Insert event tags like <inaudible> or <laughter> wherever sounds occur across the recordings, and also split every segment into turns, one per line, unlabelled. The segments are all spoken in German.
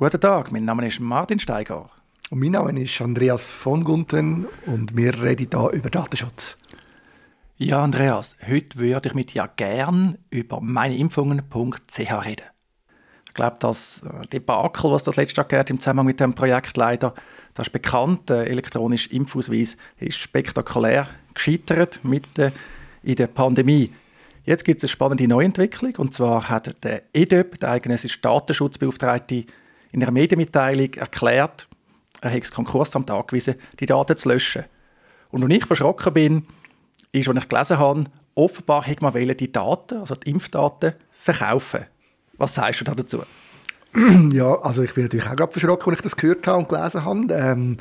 Guten Tag, mein Name ist Martin Steiger.
Und mein Name ist Andreas von Gunten und wir reden hier über Datenschutz.
Ja, Andreas, heute würde ich mit dir gern über meineimpfungen.ch reden. Ich glaube, das äh, Debakel, was das letzte Jahr gehört im Zusammenhang mit dem Projekt leider, das ist bekannt, der elektronische Impfausweis ist spektakulär gescheitert mitten in der Pandemie. Jetzt gibt es eine spannende Neuentwicklung und zwar hat der EDÖP, der eigene Datenschutzbeauftragte, in einer Medienmitteilung erklärt, er hat das Konkursamt angewiesen, die Daten zu löschen. Und als ich verschrocken bin, ist, als ich gelesen habe, offenbar hat man die Daten, also die Impfdaten, verkaufen. Was sagst du dazu? <clears throat>
Ja, also ich bin natürlich auch gerade verschrocken, als ich das gehört habe und gelesen habe. Ähm,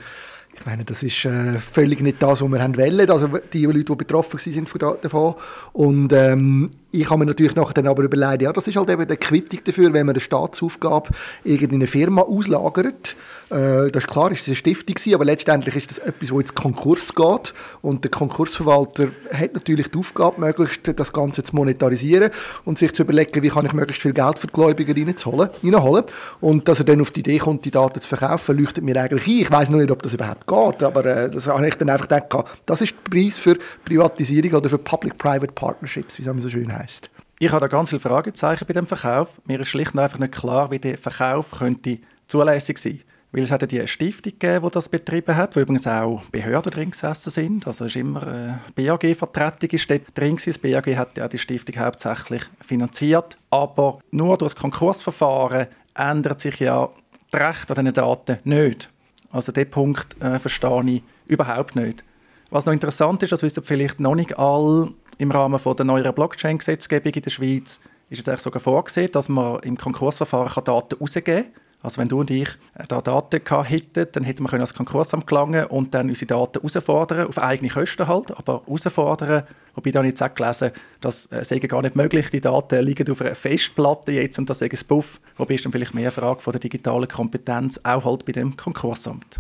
ich meine, das ist äh, völlig nicht das, was wir haben wollen, also die Leute, die betroffen waren davon. Und ähm, ich habe mir natürlich nachher dann aber überlegt, ja, das ist halt eben der Quittung dafür, wenn man eine Staatsaufgabe irgendeine Firma auslagert. Äh, das ist klar, ist das eine Stiftung aber letztendlich ist das etwas, wo jetzt Konkurs geht. Und der Konkursverwalter hat natürlich die Aufgabe, möglichst das Ganze zu monetarisieren und sich zu überlegen, wie kann ich möglichst viel Geld für die Gläubiger reinholen. Und dass er dann auf die Idee kommt, die Daten zu verkaufen, leuchtet mir eigentlich ein. Ich weiß noch nicht, ob das überhaupt geht, aber äh, das habe ich dann einfach gedacht, das ist der Preis für Privatisierung oder für Public-Private Partnerships, wie es so schön heißt.
Ich habe da ganz viele Fragezeichen bei dem Verkauf. Mir ist schlicht und einfach nicht klar, wie der Verkauf könnte zulässig sein weil es hat ja die Stiftung gegeben, die das betrieben hat, wo übrigens auch Behörden drin gesessen sind. Also ist immer eine BAG-Vertretung ist dort drin. Das BAG hat ja die Stiftung hauptsächlich finanziert. Aber nur durch das Konkursverfahren ändert sich ja das Recht an diesen Daten nicht. Also diesen Punkt äh, verstehe ich überhaupt nicht. Was noch interessant ist, das wissen vielleicht noch nicht alle, im Rahmen von der neuen Blockchain-Gesetzgebung in der Schweiz ist jetzt sogar vorgesehen, dass man im Konkursverfahren Daten herausgeben kann. Also wenn du und ich äh, da Daten hätten, dann hätten wir als Konkursamt gelangen und dann unsere Daten herausfordern, auf eigene Kosten halt, aber herausfordern, wobei da jetzt auch gelesen, das äh, sei gar nicht möglich, die Daten liegen auf einer Festplatte jetzt und das sei ein Buff, wobei ist dann vielleicht mehr eine Frage von der digitalen Kompetenz, auch halt bei dem Konkursamt.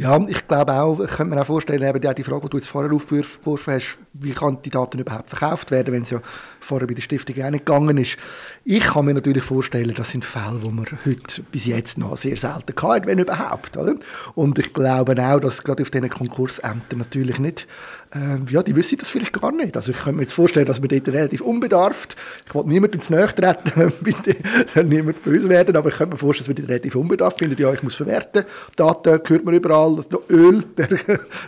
Ja, ich glaube auch, ich könnte mir auch vorstellen, eben die, Frage, die du jetzt vorher aufgeworfen hast, wie kann die Daten überhaupt verkauft werden, wenn es ja vorher bei der Stiftung auch nicht gegangen ist. Ich kann mir natürlich vorstellen, das sind Fälle, die man heute bis jetzt noch sehr selten hat, wenn überhaupt. Oder? Und ich glaube auch, dass gerade auf diesen Konkursämtern natürlich nicht ähm, ja, die wissen das vielleicht gar nicht. Also ich könnte mir jetzt vorstellen, dass man dort relativ unbedarft, ich will niemandem ins Nähe treten, <laughs> bitte soll niemand böse werden, aber ich könnte mir vorstellen, dass man dort relativ unbedarft findet, ja, ich muss verwerten, Daten hört man überall, <laughs> das Öl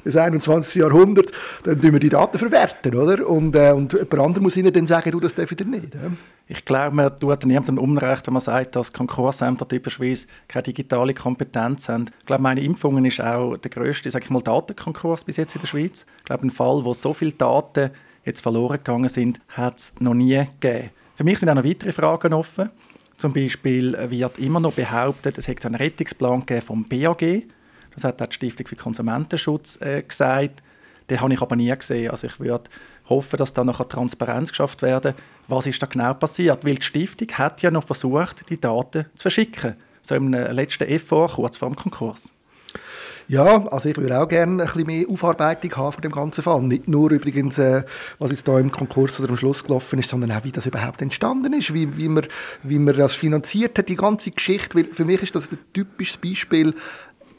des 21. Jahrhunderts, dann tun wir die Daten verwerten, oder? Und, äh, und jemand anderes muss ihnen dann sagen, du, das darf ich nicht. Ja?
Ich glaube, man tut niemandem Unrecht, wenn man sagt, dass Konkursämter typischerweise keine digitale Kompetenz haben. Ich glaube, meine Impfungen ist auch der grösste, sag ich mal, Datenkonkurs bis jetzt in der Schweiz. Ich glaube, ein Fall, wo so viele Daten jetzt verloren gegangen sind, hat es noch nie gegeben. Für mich sind auch noch weitere Fragen offen. Zum Beispiel wird immer noch behauptet, es hätte einen Rettungsplan vom BAG. Das hat auch die Stiftung für Konsumentenschutz äh, gesagt. Den habe ich aber nie gesehen. Also ich würde hoffen, dass da noch Transparenz geschafft werden was ist da genau passiert. Weil die Stiftung hat ja noch versucht, die Daten zu verschicken. So im letzten FO, kurz vor dem Konkurs.
Ja, also ich würde auch gerne ein bisschen mehr Aufarbeitung haben von dem ganzen Fall. Nicht nur übrigens, äh, was jetzt da im Konkurs oder am Schluss gelaufen ist, sondern auch, wie das überhaupt entstanden ist, wie, wie, man, wie man das finanziert hat, die ganze Geschichte. Weil für mich ist das ein typisches Beispiel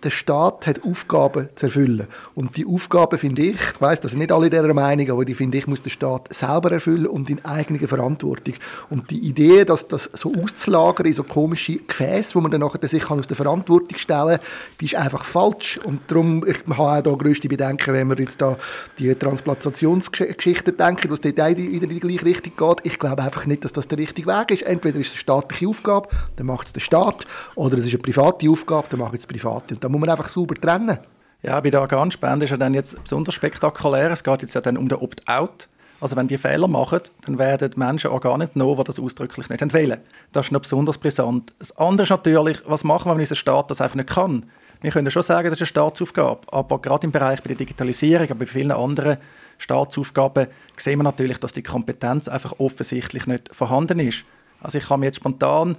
der Staat hat Aufgaben zu erfüllen. Und die Aufgaben finde ich, ich weiss, das sind nicht alle dieser Meinung, aber die finde ich, muss der Staat selber erfüllen und in eigener Verantwortung. Und die Idee, dass das so auszulagern in so komische Gefäße, wo man dann nachher sich aus der Verantwortung stellen kann, die ist einfach falsch. Und darum, ich habe auch da grösste Bedenken, wenn wir jetzt da die Transplantationsgeschichte denken, wo es dort wieder in die gleiche Richtung geht. Ich glaube einfach nicht, dass das der richtige Weg ist. Entweder ist es eine staatliche Aufgabe, dann macht es der Staat, oder es ist eine private Aufgabe, dann macht es Private. Und muss man einfach sauber trennen.
Ja, bei der Organspende ist ja dann jetzt besonders spektakulär. Es geht jetzt ja dann um den Opt-out. Also wenn die Fehler machen, dann werden die Menschen Organe entnommen, die das ausdrücklich nicht wählen. Das ist noch besonders brisant. Das andere ist natürlich, was machen wir, wenn unser Staat das einfach nicht kann? Wir können schon sagen, das ist eine Staatsaufgabe, aber gerade im Bereich der Digitalisierung, aber bei vielen anderen Staatsaufgaben sehen wir natürlich, dass die Kompetenz einfach offensichtlich nicht vorhanden ist. Also ich kann mich jetzt spontan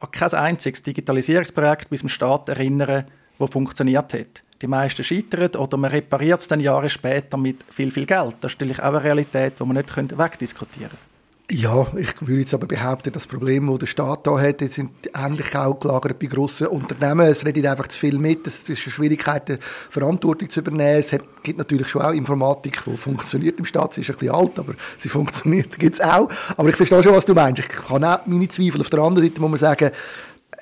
an kein einziges Digitalisierungsprojekt bei unserem Staat erinnern, wo funktioniert hat. Die meisten scheitern oder man repariert es dann Jahre später mit viel, viel Geld. Das ist natürlich auch eine Realität, die man nicht wegdiskutieren können.
Ja, ich würde jetzt aber behaupten, das Problem, das der Staat da hat, sind ähnlich auch gelagert bei grossen Unternehmen. Es redet einfach zu viel mit. Es ist eine Schwierigkeit, Verantwortung zu übernehmen. Es gibt natürlich schon auch Informatik, die funktioniert im Staat. Sie ist ein bisschen alt, aber sie funktioniert, gibt es auch. Aber ich verstehe schon, was du meinst. Ich kann auch meine Zweifel. Auf der anderen Seite muss man sagen,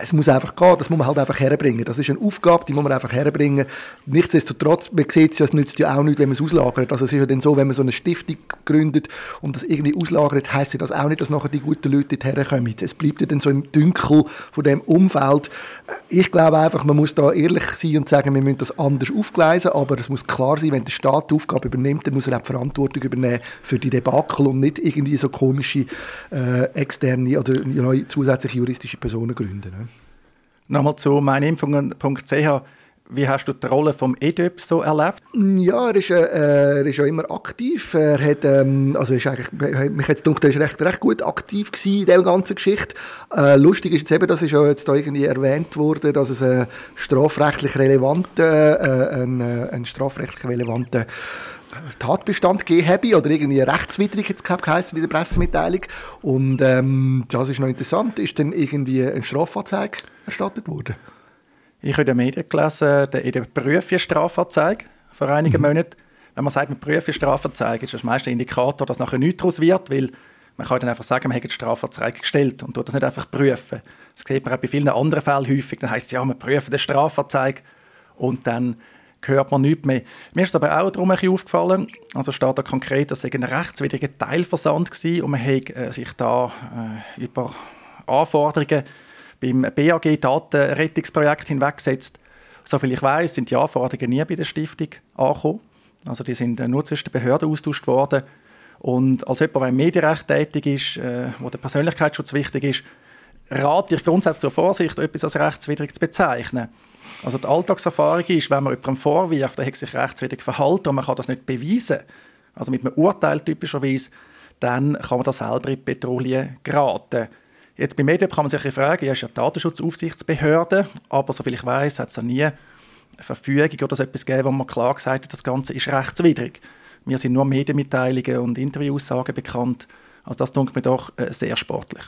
es muss einfach gehen, das muss man halt einfach herbringen. Das ist eine Aufgabe, die muss man einfach herbringen. Nichtsdestotrotz, man sieht es ja, es nützt ja auch nicht, wenn man es auslagert. Also es ist ja dann so, wenn man so eine Stiftung gründet und das irgendwie auslagert, heisst ja das auch nicht, dass nachher die guten Leute dorthin kommen. Es bleibt ja dann so im Dunkel von dem Umfeld. Ich glaube einfach, man muss da ehrlich sein und sagen, wir müssen das anders aufgleisen, aber es muss klar sein, wenn der Staat die Aufgabe übernimmt, dann muss er auch die Verantwortung übernehmen für die Debakel und nicht irgendwie so komische äh, externe oder neue zusätzliche juristische Personen gründen. Ne?
Nochmal zu meineimpfungen.ch. Wie hast du die Rolle vom EDÖP so erlebt?
Ja, er ist, äh, er ist ja immer aktiv. Er hat, ähm, also ist eigentlich, mich hat gedacht, er ist recht, recht gut aktiv in dieser ganzen Geschichte. Äh, lustig ist jetzt eben, das ist ja jetzt da irgendwie erwähnt worden, dass es einen strafrechtlich relevanten, äh, einen, äh, einen strafrechtlich relevanten Tatbestand gegeben habe oder irgendwie rechtswidrig jetzt geheißen in der Pressemitteilung. Und ähm, das ist noch interessant, ist dann irgendwie eine Strafanzeige erstattet worden?
Ich habe in den Medien gelesen, der in der Prüfe Strafanzeige vor einigen mhm. Monaten. Wenn man sagt, man prüfe Strafanzeige, ist das meist ein Indikator, dass nachher nichts daraus wird, weil man kann dann einfach sagen, man hat die Strafanzeige gestellt und tut das nicht einfach prüfen. Das sieht man auch bei vielen anderen Fällen häufig. Dann heißt es ja, man prüft die Strafanzeige und dann hört man nichts mehr. Mir ist aber auch darum ein aufgefallen, also steht da konkret, dass es ein rechtswidriger Teilversand war und man hat äh, sich da äh, über Anforderungen beim BAG Datenrettungsprojekt hinweggesetzt. Soviel ich weiß, sind die Anforderungen nie bei der Stiftung angekommen. Also die sind äh, nur zwischen den Behörden austauscht worden. Und als jemand, der im Medienrecht tätig ist, äh, wo der Persönlichkeitsschutz wichtig ist, rate ich grundsätzlich zur Vorsicht, etwas als rechtswidrig zu bezeichnen. Also die Alltagserfahrung ist, wenn man jemandem vorwirft, er hat sich rechtswidrig verhalten und man kann das nicht beweisen, also mit einem Urteil typischerweise, dann kann man da selber in die Patrouille geraten. Jetzt bei Medien kann man sich fragen, ja, ist ja die Datenschutzaufsichtsbehörde, aber soviel ich weiß, hat es da nie eine Verfügung oder so etwas gegeben, wo man klar gesagt hat, das Ganze ist rechtswidrig. Mir sind nur Medienmitteilungen und Interviewaussagen bekannt. Also das tut mir doch äh, sehr sportlich.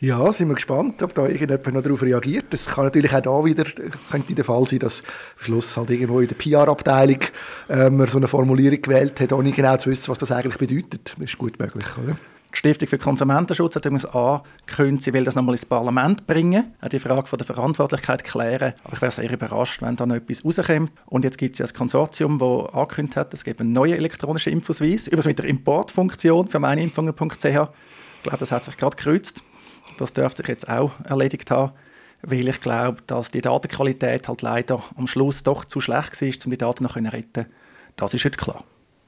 Ja, sind wir gespannt, ob da irgendjemand noch darauf reagiert. Das kann natürlich auch da wieder könnte der Fall sein, dass am Schluss halt irgendwo in der PR-Abteilung äh, man so eine Formulierung gewählt hat, ohne genau zu wissen, was das eigentlich bedeutet. Das ist gut möglich, oder?
Die Stiftung für Konsumentenschutz hat übrigens angekündigt, sie will das nochmal ins Parlament bringen, die Frage der Verantwortlichkeit klären. Aber ich wäre sehr überrascht, wenn da noch etwas rauskommt. Und jetzt gibt es ja ein Konsortium, das angekündigt hat, es gibt eine neue elektronische Impfausweis, übrigens mit der Importfunktion für meineimpfungen.ch. Ich glaube, das hat sich gerade gekreuzt. Das dürfte sich jetzt auch erledigt haben, weil ich glaube, dass die Datenqualität halt leider am Schluss doch zu schlecht war, um die Daten noch zu retten. Das ist jetzt klar.